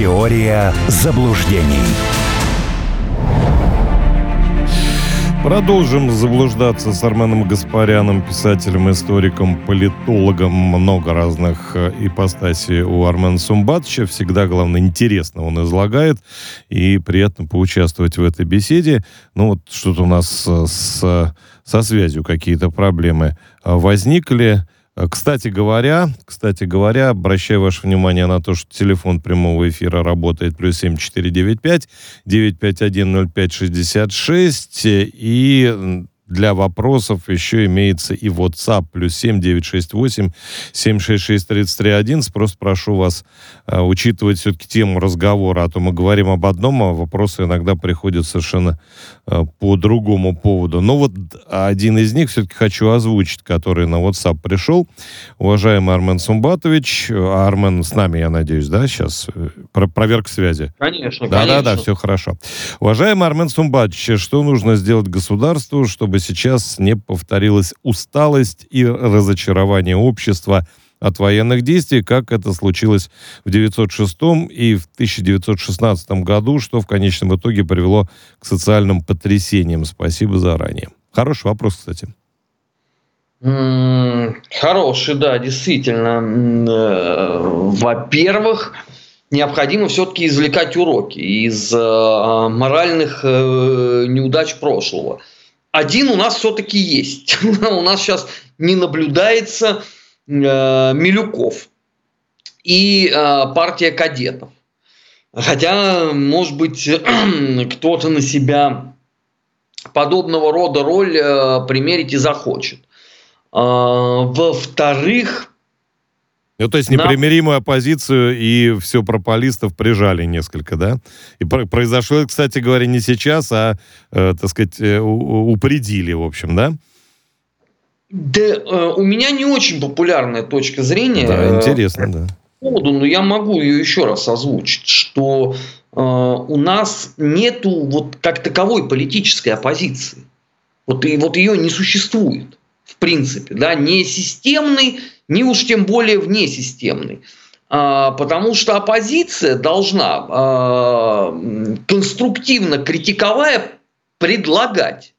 Теория заблуждений. Продолжим заблуждаться с Арменом Гаспаряном, писателем, историком, политологом. Много разных э, ипостасей у Армена Сумбатовича. Всегда, главное, интересно он излагает. И приятно поучаствовать в этой беседе. Ну вот что-то у нас э, с, со связью какие-то проблемы э, возникли. Э, кстати говоря, кстати говоря, обращаю ваше внимание на то, что телефон прямого эфира работает плюс 7495 951 0566 и для вопросов еще имеется и WhatsApp плюс 7 968 766 33 Просто прошу вас э, учитывать все-таки тему разговора, а то мы говорим об одном, а вопросы иногда приходят совершенно э, по другому поводу. Но вот один из них все-таки хочу озвучить, который на WhatsApp пришел. Уважаемый Армен Сумбатович, а Армен с нами, я надеюсь, да, сейчас? Э, про проверка связи. Конечно, да, конечно. Да, да, все хорошо. Уважаемый Армен Сумбатович, что нужно сделать государству, чтобы сейчас не повторилась усталость и разочарование общества от военных действий, как это случилось в 906 и в 1916 году, что в конечном итоге привело к социальным потрясениям. Спасибо заранее. Хороший вопрос, кстати. Хороший, да, действительно. Э, во-первых, необходимо все-таки извлекать уроки из э, моральных э, неудач прошлого один у нас все-таки есть. у нас сейчас не наблюдается э, Милюков и э, партия кадетов. Хотя, может быть, кто-то на себя подобного рода роль э, примерить и захочет. Э, во-вторых, ну, то есть непримиримую оппозицию и все пропалистов прижали несколько, да? И произошло, кстати говоря, не сейчас, а, э, так сказать, э, упредили, в общем, да? Да, э, у меня не очень популярная точка зрения. Да, интересно, да. Поводу, но я могу ее еще раз озвучить, что э, у нас нету вот как таковой политической оппозиции. Вот, и, вот ее не существует, в принципе, да, не системный ни уж тем более внесистемный. А, потому что оппозиция должна, а, конструктивно критиковая, предлагать.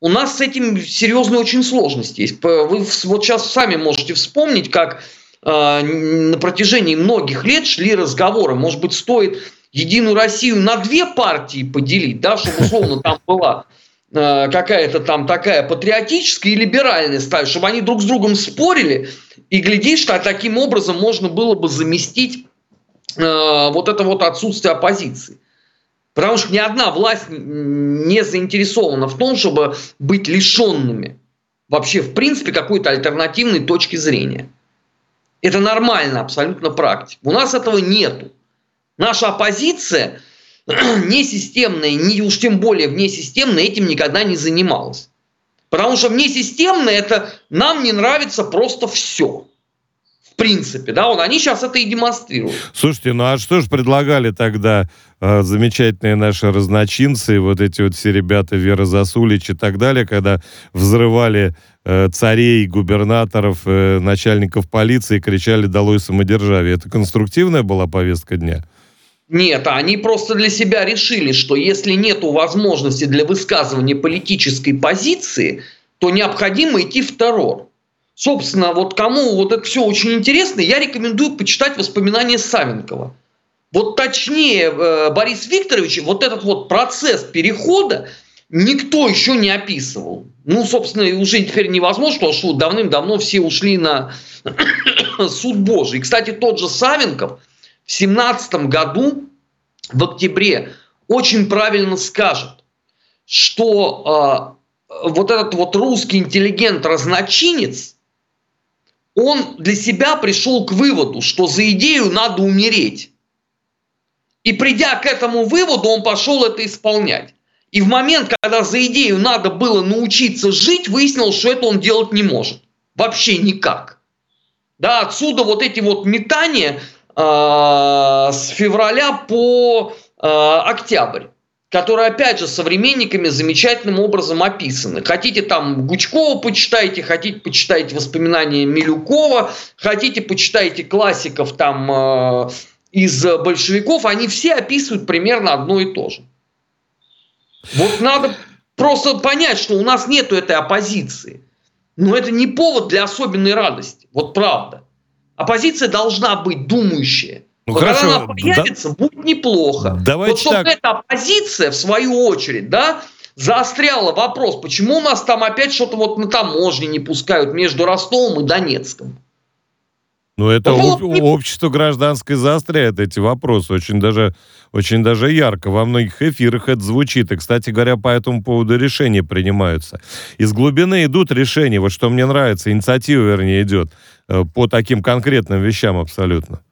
У нас с этим серьезные очень сложности есть. Вы вот сейчас сами можете вспомнить, как а, на протяжении многих лет шли разговоры. Может быть, стоит Единую Россию на две партии поделить, да, чтобы условно там была какая-то там такая патриотическая и либеральная сталь, чтобы они друг с другом спорили, и глядишь, что таким образом можно было бы заместить э, вот это вот отсутствие оппозиции. Потому что ни одна власть не заинтересована в том, чтобы быть лишенными вообще, в принципе, какой-то альтернативной точки зрения. Это нормально абсолютно практика. У нас этого нету. Наша оппозиция – несистемная, не уж тем более внесистемная, этим никогда не занималась. Потому что внесистемное это нам не нравится просто все. В принципе, да, вот они сейчас это и демонстрируют. Слушайте, ну а что же предлагали тогда э, замечательные наши разночинцы, вот эти вот все ребята Вера Засулич и так далее, когда взрывали э, царей, губернаторов, э, начальников полиции, кричали «Долой самодержавие». Это конструктивная была повестка дня? Нет, они просто для себя решили, что если нет возможности для высказывания политической позиции, то необходимо идти в террор. Собственно, вот кому вот это все очень интересно, я рекомендую почитать воспоминания Савенкова. Вот точнее, э, Борис Викторович, вот этот вот процесс перехода никто еще не описывал. Ну, собственно, уже теперь невозможно, потому что давным-давно все ушли на суд Божий. Кстати, тот же Савенков – в семнадцатом году, в октябре, очень правильно скажет, что э, вот этот вот русский интеллигент-разночинец, он для себя пришел к выводу, что за идею надо умереть. И придя к этому выводу, он пошел это исполнять. И в момент, когда за идею надо было научиться жить, выяснилось, что это он делать не может. Вообще никак. Да, отсюда вот эти вот метания с февраля по э, октябрь которые, опять же, современниками замечательным образом описаны. Хотите там Гучкова почитайте, хотите почитайте воспоминания Милюкова, хотите почитайте классиков там э, из большевиков, они все описывают примерно одно и то же. Вот надо просто понять, что у нас нету этой оппозиции. Но это не повод для особенной радости. Вот правда. Оппозиция должна быть думающая. Ну, вот хорошо. Она появится, да... будет неплохо. Давайте вот чтобы так. эта оппозиция, в свою очередь, да, заостряла вопрос, почему у нас там опять что-то вот на таможне не пускают между Ростовом и Донецком. Ну, это об, общество гражданское заостряет эти вопросы очень даже, очень даже ярко. Во многих эфирах это звучит. И, кстати говоря, по этому поводу решения принимаются. Из глубины идут решения. Вот что мне нравится, инициатива, вернее, идет по таким конкретным вещам абсолютно.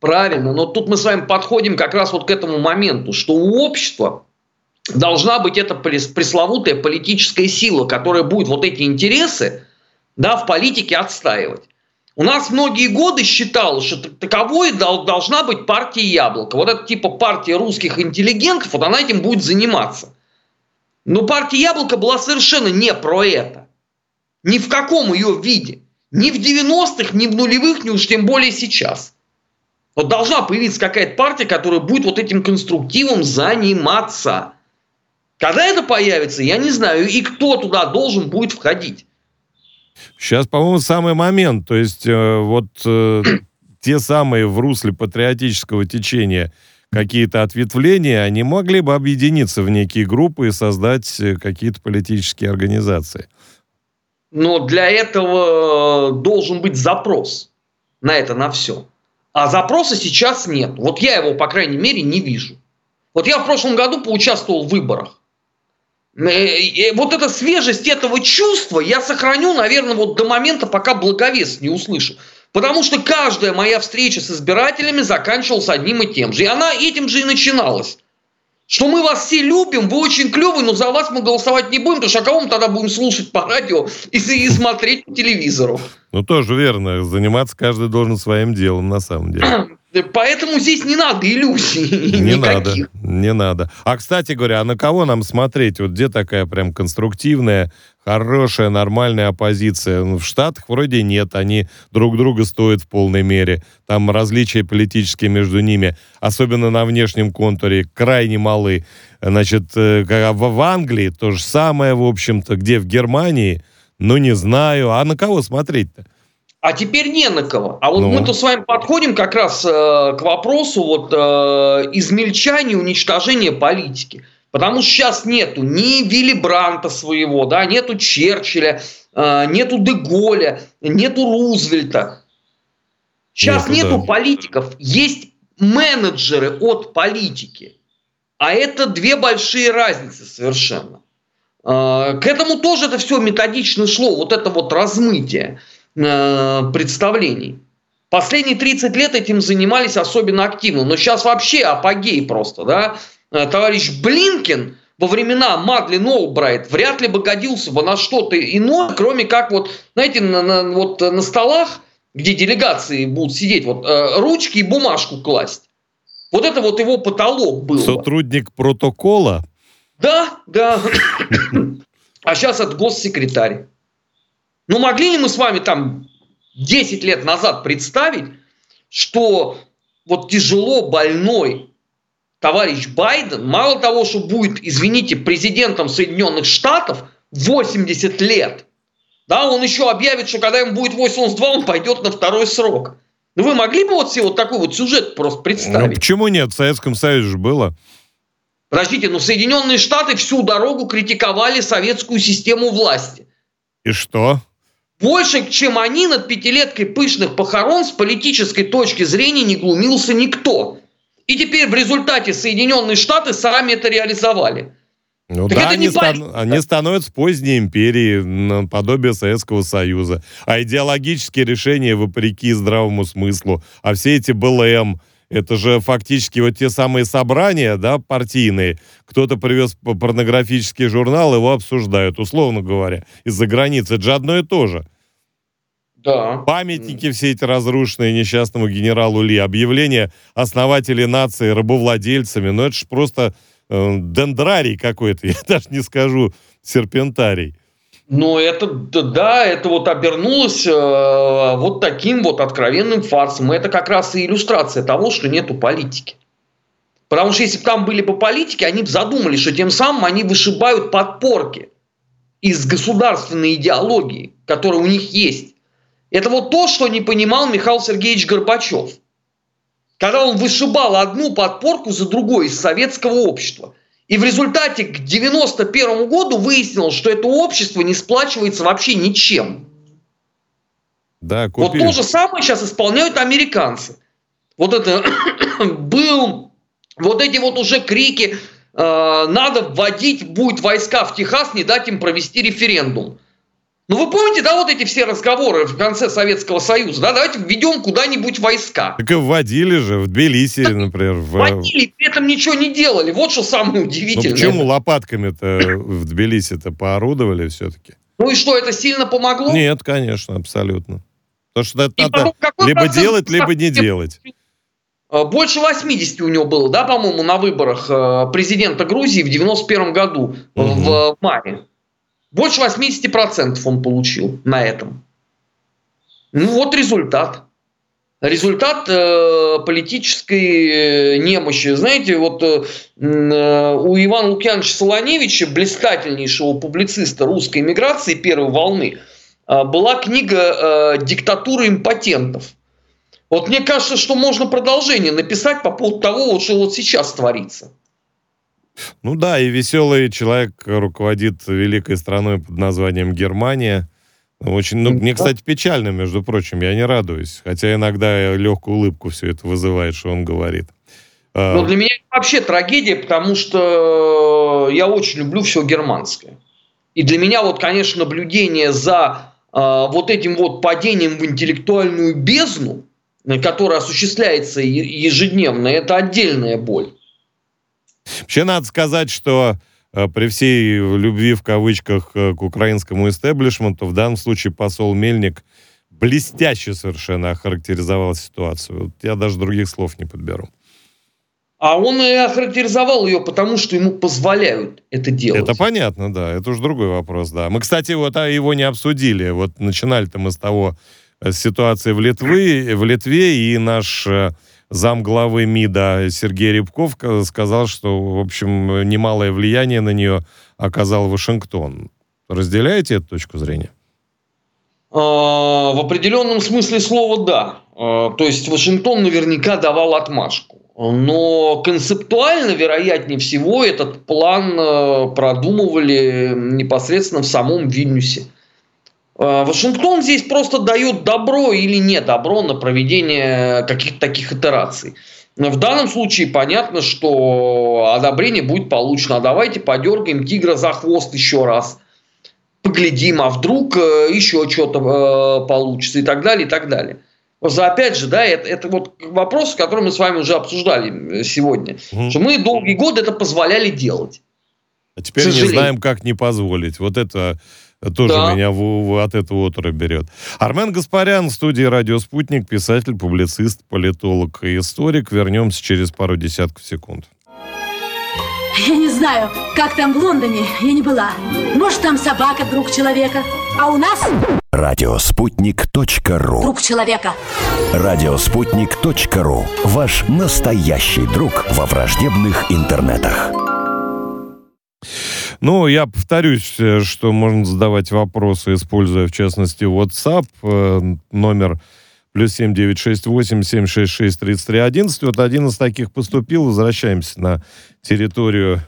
Правильно, но тут мы с вами подходим как раз вот к этому моменту, что у общества должна быть эта пресловутая политическая сила, которая будет вот эти интересы да, в политике отстаивать. У нас многие годы считалось, что таковой должна быть партия Яблоко. Вот это типа партия русских интеллигентов, вот она этим будет заниматься. Но партия Яблоко была совершенно не про это. Ни в каком ее виде. Ни в 90-х, ни в нулевых, ни уж тем более сейчас. Вот должна появиться какая-то партия, которая будет вот этим конструктивом заниматься. Когда это появится, я не знаю. И кто туда должен будет входить. Сейчас, по-моему, самый момент. То есть э, вот э, те самые в русле патриотического течения какие-то ответвления, они могли бы объединиться в некие группы и создать э, какие-то политические организации. Но для этого должен быть запрос на это, на все. А запроса сейчас нет. Вот я его, по крайней мере, не вижу. Вот я в прошлом году поучаствовал в выборах. Э, вот эта свежесть этого чувства я сохраню, наверное, вот до момента, пока благовест не услышу. Потому что каждая моя встреча с избирателями заканчивалась одним и тем же. И она этим же и начиналась. Что мы вас все любим, вы очень клевые, но за вас мы голосовать не будем, потому что а кого мы тогда будем слушать по радио и, и смотреть по телевизору. Ну, тоже верно. Заниматься каждый должен своим делом, на самом деле. Поэтому здесь не надо иллюзий Не никаких. надо, не надо. А, кстати говоря, а на кого нам смотреть? Вот где такая прям конструктивная, хорошая, нормальная оппозиция? Ну, в Штатах вроде нет, они друг друга стоят в полной мере. Там различия политические между ними, особенно на внешнем контуре, крайне малы. Значит, э, в Англии то же самое, в общем-то, где в Германии, ну, не знаю. А на кого смотреть-то? А теперь не на кого. А вот ну. мы-то с вами подходим как раз э, к вопросу вот, э, измельчания, уничтожения политики. Потому что сейчас нету ни Вилли Бранта своего, да, нету Черчилля, э, нету Деголя, нету Рузвельта. Сейчас нету, нету да. политиков, есть менеджеры от политики. А это две большие разницы совершенно. Э, к этому тоже это все методично шло, вот это вот размытие. Э, представлений. Последние 30 лет этим занимались особенно активно, но сейчас вообще апогей просто, да. Э, товарищ Блинкин во времена Мадлен Олбрайт вряд ли бы годился бы на что-то иное, кроме как вот, знаете, на, на, вот на столах, где делегации будут сидеть, вот э, ручки и бумажку класть. Вот это вот его потолок был. Сотрудник протокола? Да, да. А сейчас это госсекретарь. Ну, могли ли мы с вами там 10 лет назад представить, что вот тяжело больной товарищ Байден, мало того, что будет, извините, президентом Соединенных Штатов 80 лет, да, он еще объявит, что когда ему будет 82, он пойдет на второй срок. Ну, вы могли бы вот себе вот такой вот сюжет просто представить? Ну, почему нет? В Советском Союзе же было. Подождите, ну Соединенные Штаты всю дорогу критиковали советскую систему власти. И что? Больше, чем они над пятилеткой пышных похорон с политической точки зрения не глумился никто. И теперь в результате Соединенные Штаты сами это реализовали. Ну так да, они, стан- они становятся поздней империей, наподобие Советского Союза. А идеологические решения вопреки здравому смыслу. А все эти БЛМ, это же фактически вот те самые собрания, да, партийные. Кто-то привез порнографический журнал, его обсуждают, условно говоря, из-за границы. Это же одно и то же. Да. Памятники все эти разрушенные несчастному генералу Ли, объявление основателей нации рабовладельцами, ну это же просто э, дендрарий какой-то, я даже не скажу серпентарий. Но это, да, это вот обернулось э, вот таким вот откровенным фарсом. Это как раз и иллюстрация того, что нету политики. Потому что если бы там были бы политики, они бы задумали, что тем самым они вышибают подпорки из государственной идеологии, которая у них есть. Это вот то, что не понимал Михаил Сергеевич Горбачев. Когда он вышибал одну подпорку за другой из советского общества – и в результате к 91 году выяснилось, что это общество не сплачивается вообще ничем. Да, купили. Вот то же самое сейчас исполняют американцы. Вот это был, вот эти вот уже крики, э, надо вводить будет войска в Техас, не дать им провести референдум. Ну, вы помните, да, вот эти все разговоры в конце Советского Союза, да, давайте введем куда-нибудь войска. Так и вводили же, в Тбилиси, так, например. В... Вводили, при этом ничего не делали, вот что самое ну, удивительное. Ну, почему лопатками-то в Тбилиси-то поорудовали все-таки? Ну и что, это сильно помогло? Нет, конечно, абсолютно. Потому что это и надо потом, либо делать, либо не делать. Э, больше 80 у него было, да, по-моему, на выборах э, президента Грузии в 91 году, угу. в мае. Больше 80% он получил на этом. Ну вот результат. Результат э, политической э, немощи. Знаете, вот э, э, у Ивана Лукьяновича Солоневича, блистательнейшего публициста русской эмиграции первой волны, э, была книга э, «Диктатура импотентов». Вот мне кажется, что можно продолжение написать по поводу того, что вот сейчас творится. Ну да, и веселый человек руководит великой страной под названием Германия. Очень, ну, мне, кстати, печально, между прочим, я не радуюсь. Хотя иногда легкую улыбку все это вызывает, что он говорит. А, ну, для меня это вообще трагедия, потому что я очень люблю все германское. И для меня вот, конечно, наблюдение за э, вот этим вот падением в интеллектуальную бездну, которая осуществляется ежедневно, это отдельная боль. Вообще надо сказать, что э, при всей любви в кавычках э, к украинскому истеблишменту, в данном случае посол Мельник блестяще совершенно охарактеризовал ситуацию. Я даже других слов не подберу. А он и охарактеризовал ее, потому что ему позволяют это делать. Это понятно, да. Это уже другой вопрос, да. Мы, кстати, вот а, его не обсудили. Вот начинали-то мы с того э, ситуации в Литве, в Литве и наш зам главы МИДа Сергей Рябков сказал, что, в общем, немалое влияние на нее оказал Вашингтон. Разделяете эту точку зрения? А, в определенном смысле слова да. А, то есть Вашингтон наверняка давал отмашку. Но концептуально, вероятнее всего, этот план а, продумывали непосредственно в самом Вильнюсе. Э, Вашингтон здесь просто дает добро или не добро на проведение каких-то таких итераций. В данном случае понятно, что одобрение будет получено. А давайте подергаем тигра за хвост еще раз. Поглядим, а вдруг э, еще что-то э, получится и так далее, и так далее. Просто опять же, да, это, это вот вопрос, который мы с вами уже обсуждали сегодня. Угу. Что мы долгие годы это позволяли делать. А теперь не знаем, как не позволить. Вот это тоже да. меня в, в, от этого утра берет. Армен Гаспарян в студии «Радио Спутник», писатель, публицист, политолог и историк. Вернемся через пару десятков секунд. Я не знаю, как там в Лондоне, я не была. Может, там собака, друг человека. А у нас... Радиоспутник.ру Друг человека. Радиоспутник.ру Ваш настоящий друг во враждебных интернетах. Ну, я повторюсь, э, что можно задавать вопросы, используя, в частности, WhatsApp, э, номер плюс 7968 766 3311. Вот один из таких поступил. Возвращаемся на территорию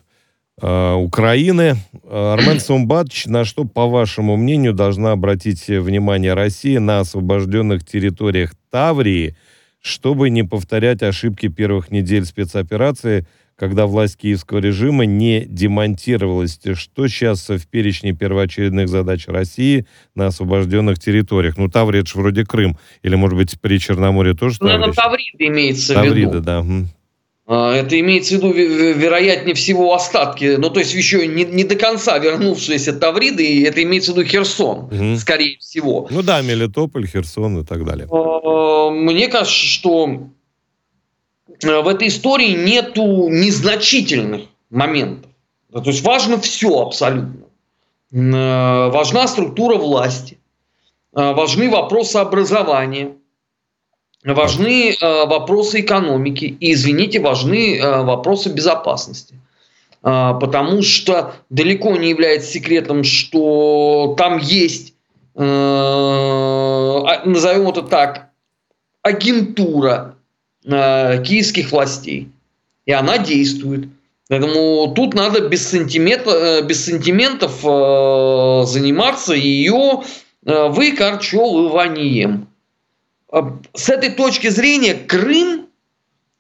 э, Украины. Армен Сумбатович, на что, по вашему мнению, должна обратить внимание Россия на освобожденных территориях Таврии, чтобы не повторять ошибки первых недель спецоперации – когда власть киевского режима не демонтировалась. Что сейчас в перечне первоочередных задач России на освобожденных территориях? Ну, Таврия, это вроде Крым. Или, может быть, при Черноморье тоже Таврия? Ну, Таврида имеется Таврида, в виду. да. А, это имеется в виду, вероятнее всего, остатки, ну, то есть еще не, не до конца вернувшиеся Тавриды, и это имеется в виду Херсон, угу. скорее всего. Ну да, Мелитополь, Херсон и так далее. А, мне кажется, что в этой истории нету незначительных моментов. То есть важно все абсолютно. важна структура власти, важны вопросы образования, важны вопросы экономики и, извините, важны вопросы безопасности. Потому что далеко не является секретом, что там есть, назовем это так, агентура киевских властей. И она действует. Поэтому тут надо без, э, без сантиментов э, заниматься ее э, выкорчевыванием. С этой точки зрения Крым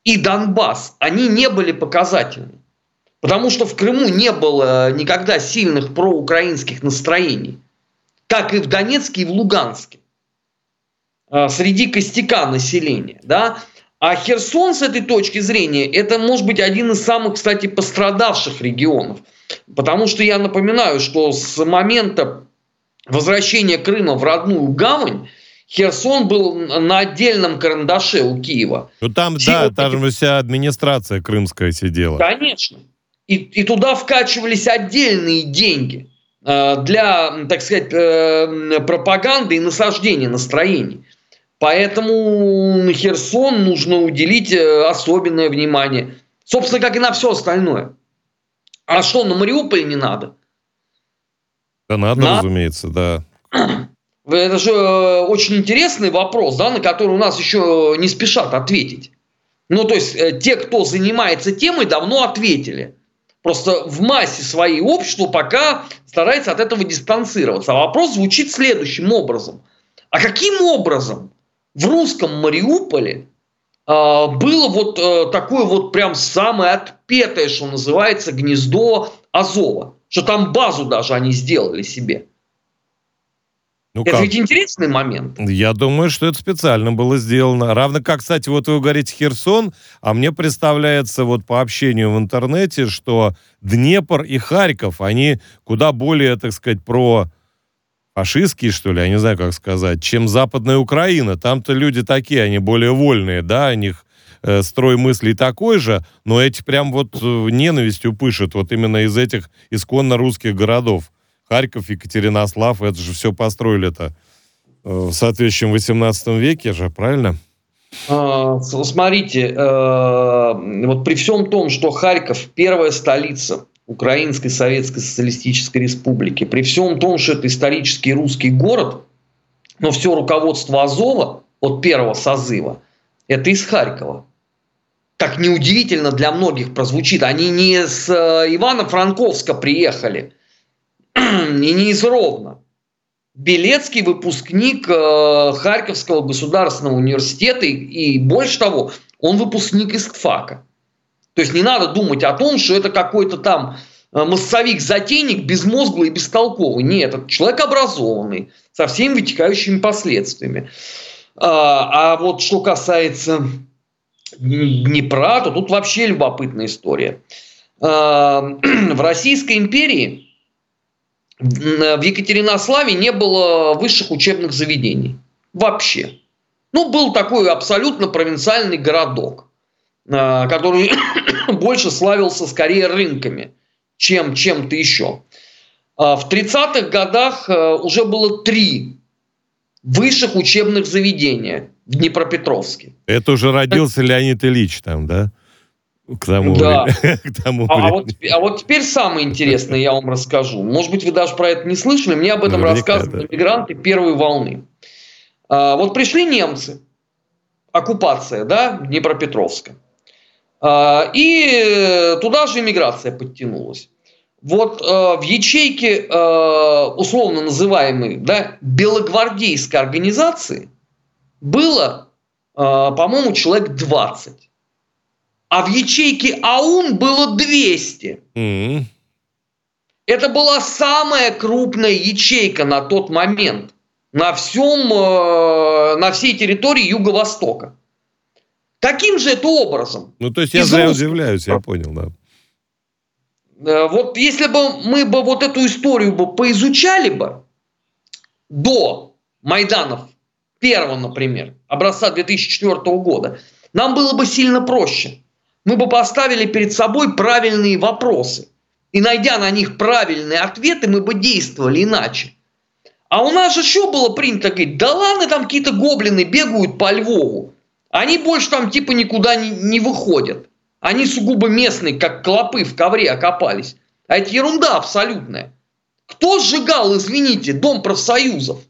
и Донбасс, они не были показательны. Потому что в Крыму не было никогда сильных проукраинских настроений. Как и в Донецке и в Луганске. Среди костяка населения. Да? А Херсон с этой точки зрения, это может быть один из самых, кстати, пострадавших регионов. Потому что я напоминаю, что с момента возвращения Крыма в родную гавань, Херсон был на отдельном карандаше у Киева. Ну там, Все да, там вся администрация крымская сидела. Конечно. И, и туда вкачивались отдельные деньги э, для, так сказать, э, пропаганды и насаждения настроений. Поэтому Херсон нужно уделить э, особенное внимание. Собственно, как и на все остальное. А что, на Мариуполь не надо? Да надо, надо. разумеется, да. Это же э, очень интересный вопрос, да, на который у нас еще не спешат ответить. Ну, то есть, э, те, кто занимается темой, давно ответили. Просто в массе своей общества пока старается от этого дистанцироваться. А вопрос звучит следующим образом. А каким образом в русском Мариуполе э, было вот э, такое вот прям самое отпетое, что называется, гнездо Азова. Что там базу даже они сделали себе. Ну это как? ведь интересный момент. Я думаю, что это специально было сделано. Равно как, кстати, вот вы говорите Херсон, а мне представляется вот по общению в интернете, что Днепр и Харьков, они куда более, так сказать, про фашистские, что ли, я не знаю, как сказать, чем Западная Украина. Там-то люди такие, они более вольные, да, у них э, строй мыслей такой же, но эти прям вот э, ненавистью пышут вот именно из этих исконно русских городов. Харьков, Екатеринослав, это же все построили-то э, в соответствующем 18 веке же, правильно? А, смотрите, э, вот при всем том, что Харьков первая столица Украинской Советской Социалистической Республики. При всем том, что это исторический русский город, но все руководство Азова от первого созыва – это из Харькова. Как неудивительно для многих прозвучит, они не с э, Ивано-Франковска приехали, и не из Ровно. Белецкий выпускник э, Харьковского государственного университета, и, больше того, он выпускник из ТФАКа. То есть не надо думать о том, что это какой-то там э, массовик-затейник, безмозглый и бестолковый. Нет, это человек образованный, со всеми вытекающими последствиями. А, а вот что касается Днепра, то тут вообще любопытная история. А, в Российской империи в Екатеринославе не было высших учебных заведений. Вообще. Ну, был такой абсолютно провинциальный городок. Э, который больше славился скорее рынками, чем чем-то еще. А в 30-х годах э, уже было три высших учебных заведения в Днепропетровске. Это уже родился Леонид Ильич там, да? К тому, да. к тому а, а, вот, а вот теперь самое интересное я вам расскажу. Может быть, вы даже про это не слышали. Мне об этом Наверняка, рассказывали да. мигранты первой волны. А, вот пришли немцы, оккупация, да, Днепропетровска. А, и туда же иммиграция подтянулась. Вот э, в ячейке э, условно называемой да, белогвардейской организации было, э, по-моему, человек 20. А в ячейке АУН было 200. Mm-hmm. Это была самая крупная ячейка на тот момент на всем, на всей территории Юго-Востока. Каким же это образом? Ну, то есть я зря удивляюсь, я понял, да. Э, вот если бы мы бы вот эту историю бы поизучали бы до Майданов первого, например, образца 2004 года, нам было бы сильно проще. Мы бы поставили перед собой правильные вопросы. И найдя на них правильные ответы, мы бы действовали иначе. А у нас же что было принято говорить? Да ладно, там какие-то гоблины бегают по Львову. Они больше там типа никуда не, не выходят. Они сугубо местные, как клопы в ковре окопались. А это ерунда абсолютная. Кто сжигал, извините, дом профсоюзов?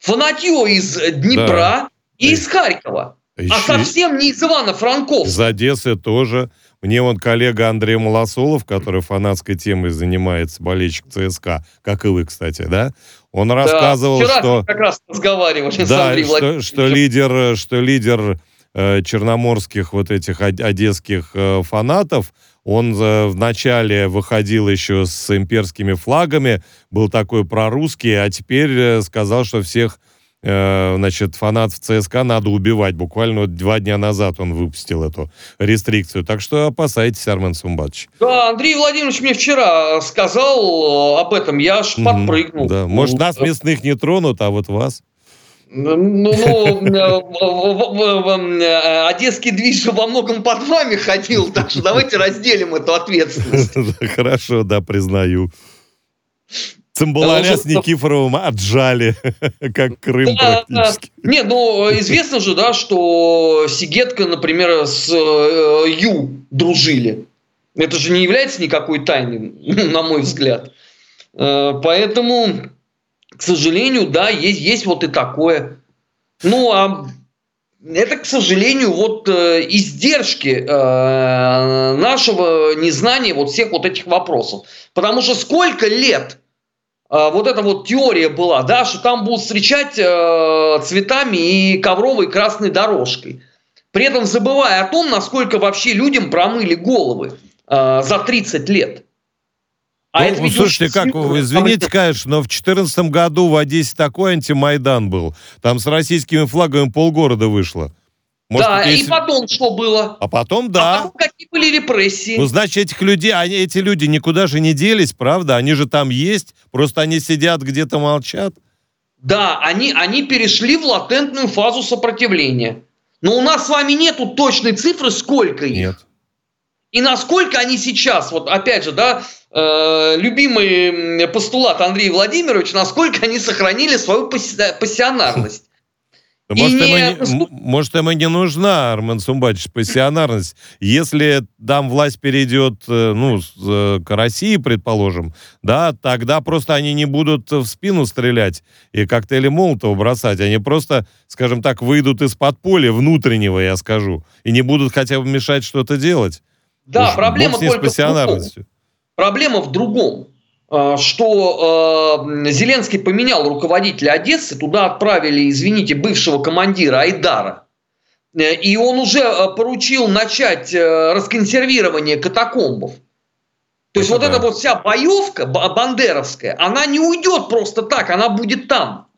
Фанатье из Днепра да. и из Харькова. А Еще... А совсем не из Ивана-Франковска. Из Одессы тоже. Мне вот коллега Андрей Малосолов, который фанатской темой занимается, болельщик ЦСКА, как и вы, кстати, да? Он рассказывал, да, что... как раз разговаривали да, с Андреем что, что лидер, что лидер э, черноморских вот этих одесских э, фанатов, он э, вначале выходил еще с имперскими флагами, был такой прорусский, а теперь э, сказал, что всех Э, значит, фанатов ЦСКА надо убивать. Буквально вот два дня назад он выпустил эту рестрикцию. Так что опасайтесь, Армен Сумбатович. Да, Андрей Владимирович мне вчера сказал об этом, я аж подпрыгнул. Да, может, нас мясных не тронут, а вот вас? Ну, ну э, э, одесский движ во многом под вами ходил, так что давайте разделим эту ответственность. Хорошо, да, признаю. Цимбаларя с Никифоровым отжали, как Крым да, практически. Да. Не, ну, известно же, да, что Сигетка, например, с э, Ю дружили. Это же не является никакой тайной, на мой взгляд. Э, поэтому, к сожалению, да, есть, есть вот и такое. Ну, а это, к сожалению, вот э, издержки э, нашего незнания вот всех вот этих вопросов. Потому что сколько лет вот эта вот теория была, да, что там будут встречать э, цветами и ковровой красной дорожкой. При этом забывая о том, насколько вообще людям промыли головы э, за 30 лет. А ну, это слушайте, как, вы, извините, конечно, но в 2014 году в Одессе такой антимайдан был. Там с российскими флагами полгорода вышло. Может, да, и потом что было? А потом, да. А потом какие были репрессии? Ну, значит, этих людей, они, эти люди никуда же не делись, правда? Они же там есть, просто они сидят где-то молчат. Да, они, они перешли в латентную фазу сопротивления. Но у нас с вами нету точной цифры, сколько их. Нет. И насколько они сейчас, вот опять же, да, э, любимый постулат Андрея Владимировича, насколько они сохранили свою пассионарность. Может, не... ему, может, ему не нужна, Армен Сумбатович, пассионарность. Если там власть перейдет э, ну, э, к России, предположим, да, тогда просто они не будут в спину стрелять и коктейли Молотова бросать. Они просто, скажем так, выйдут из-под поля внутреннего, я скажу, и не будут хотя бы мешать что-то делать. Да, Уж проблема только в другом. Проблема в другом. Э, что э, Зеленский поменял руководителя Одессы, туда отправили, извините, бывшего командира Айдара. Э, и он уже поручил начать расконсервирование катакомбов. То есть это вот да. эта вот вся боевка бандеровская, она не уйдет просто так, она будет там.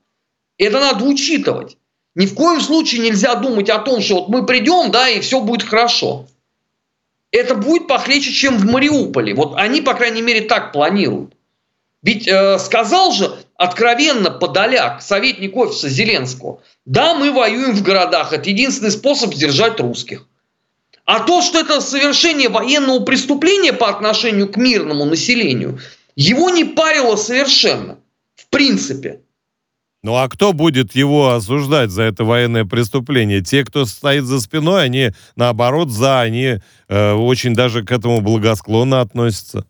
Это надо учитывать. Ни в коем случае нельзя думать о том, что вот мы придем, да, и все будет хорошо. Это будет похлеще, чем в Мариуполе. Вот они, по крайней мере, так планируют. Ведь э, сказал же откровенно Подоляк, советник офиса Зеленского, да, мы воюем в городах, это единственный способ сдержать русских. А то, что это совершение военного преступления по отношению к мирному населению, его не парило совершенно, в принципе. Ну а кто будет его осуждать за это военное преступление? Те, кто стоит за спиной, они наоборот за, они э, очень даже к этому благосклонно относятся.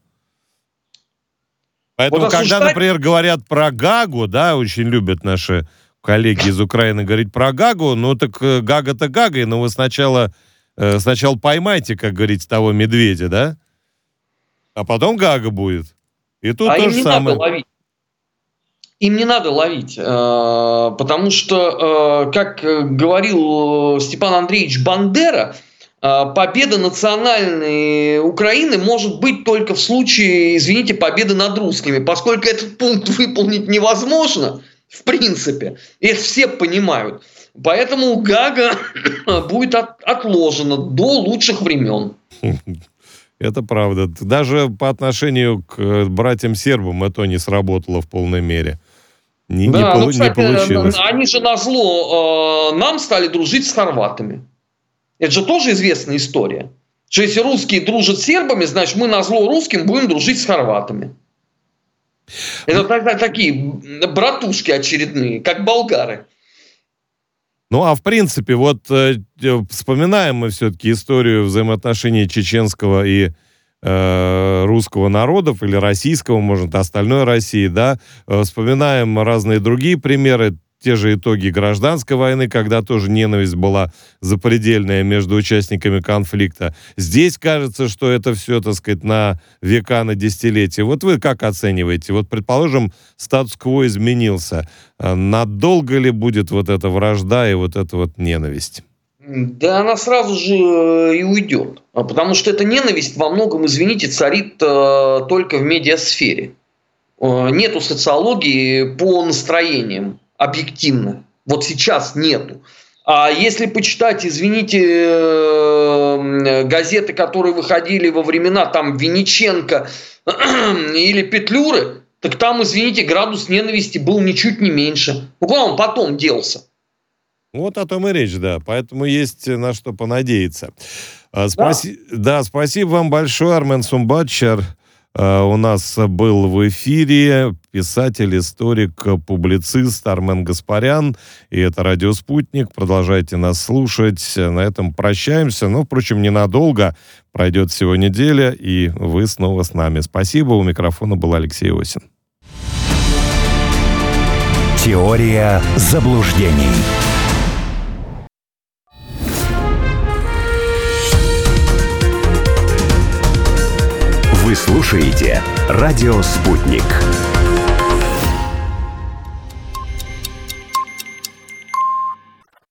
Поэтому, вот осуждать... когда, например, говорят про Гагу, да, очень любят наши коллеги из Украины говорить про Гагу, ну так э, Гага-то Гагой, но вы сначала, э, сначала поймайте, как говорится, того медведя, да? А потом Гага будет. И тут а то им же не самое. надо ловить. Им не надо ловить, э, потому что, как говорил Степан Андреевич Бандера, победа национальной Украины может быть только в случае, извините, победы над русскими, поскольку этот пункт выполнить невозможно, в принципе, это все понимают. Поэтому Гага будет от, отложена до лучших времен. Это правда. Даже по отношению к братьям-сербам это не сработало в полной мере. Не, да, не, ну, кстати, не получилось. Они же на зло э, нам стали дружить с хорватами. Это же тоже известная история. Что если русские дружат с сербами, значит мы на зло русским будем дружить с хорватами. Это тогда такие братушки очередные, как болгары. Ну, а в принципе, вот э, вспоминаем мы все-таки историю взаимоотношений чеченского и э, русского народов или российского, может, остальной России, да, э, вспоминаем разные другие примеры, те же итоги гражданской войны, когда тоже ненависть была запредельная между участниками конфликта. Здесь кажется, что это все, так сказать, на века, на десятилетия. Вот вы как оцениваете? Вот, предположим, статус-кво изменился. Э, надолго ли будет вот эта вражда и вот эта вот ненависть? Да она сразу же э, и уйдет. А потому что эта ненависть во многом, извините, царит э, только в медиасфере. Э, нету социологии по настроениям объективно. Вот сейчас нету. А если почитать, извините, э, газеты, которые выходили во времена там Винниченко или Петлюры, так там, извините, градус ненависти был ничуть не меньше. Ну, куда он потом делся? Вот о том и речь, да. Поэтому есть на что понадеяться. А, спаси... Да? да, спасибо вам большое, Армен Сумбатчер. А, у нас был в эфире писатель, историк, публицист Армен Гаспарян. И это «Радио Спутник». Продолжайте нас слушать. На этом прощаемся. Но, впрочем, ненадолго. Пройдет всего неделя, и вы снова с нами. Спасибо. У микрофона был Алексей Осин. Теория заблуждений. Вы слушаете «Радио Спутник».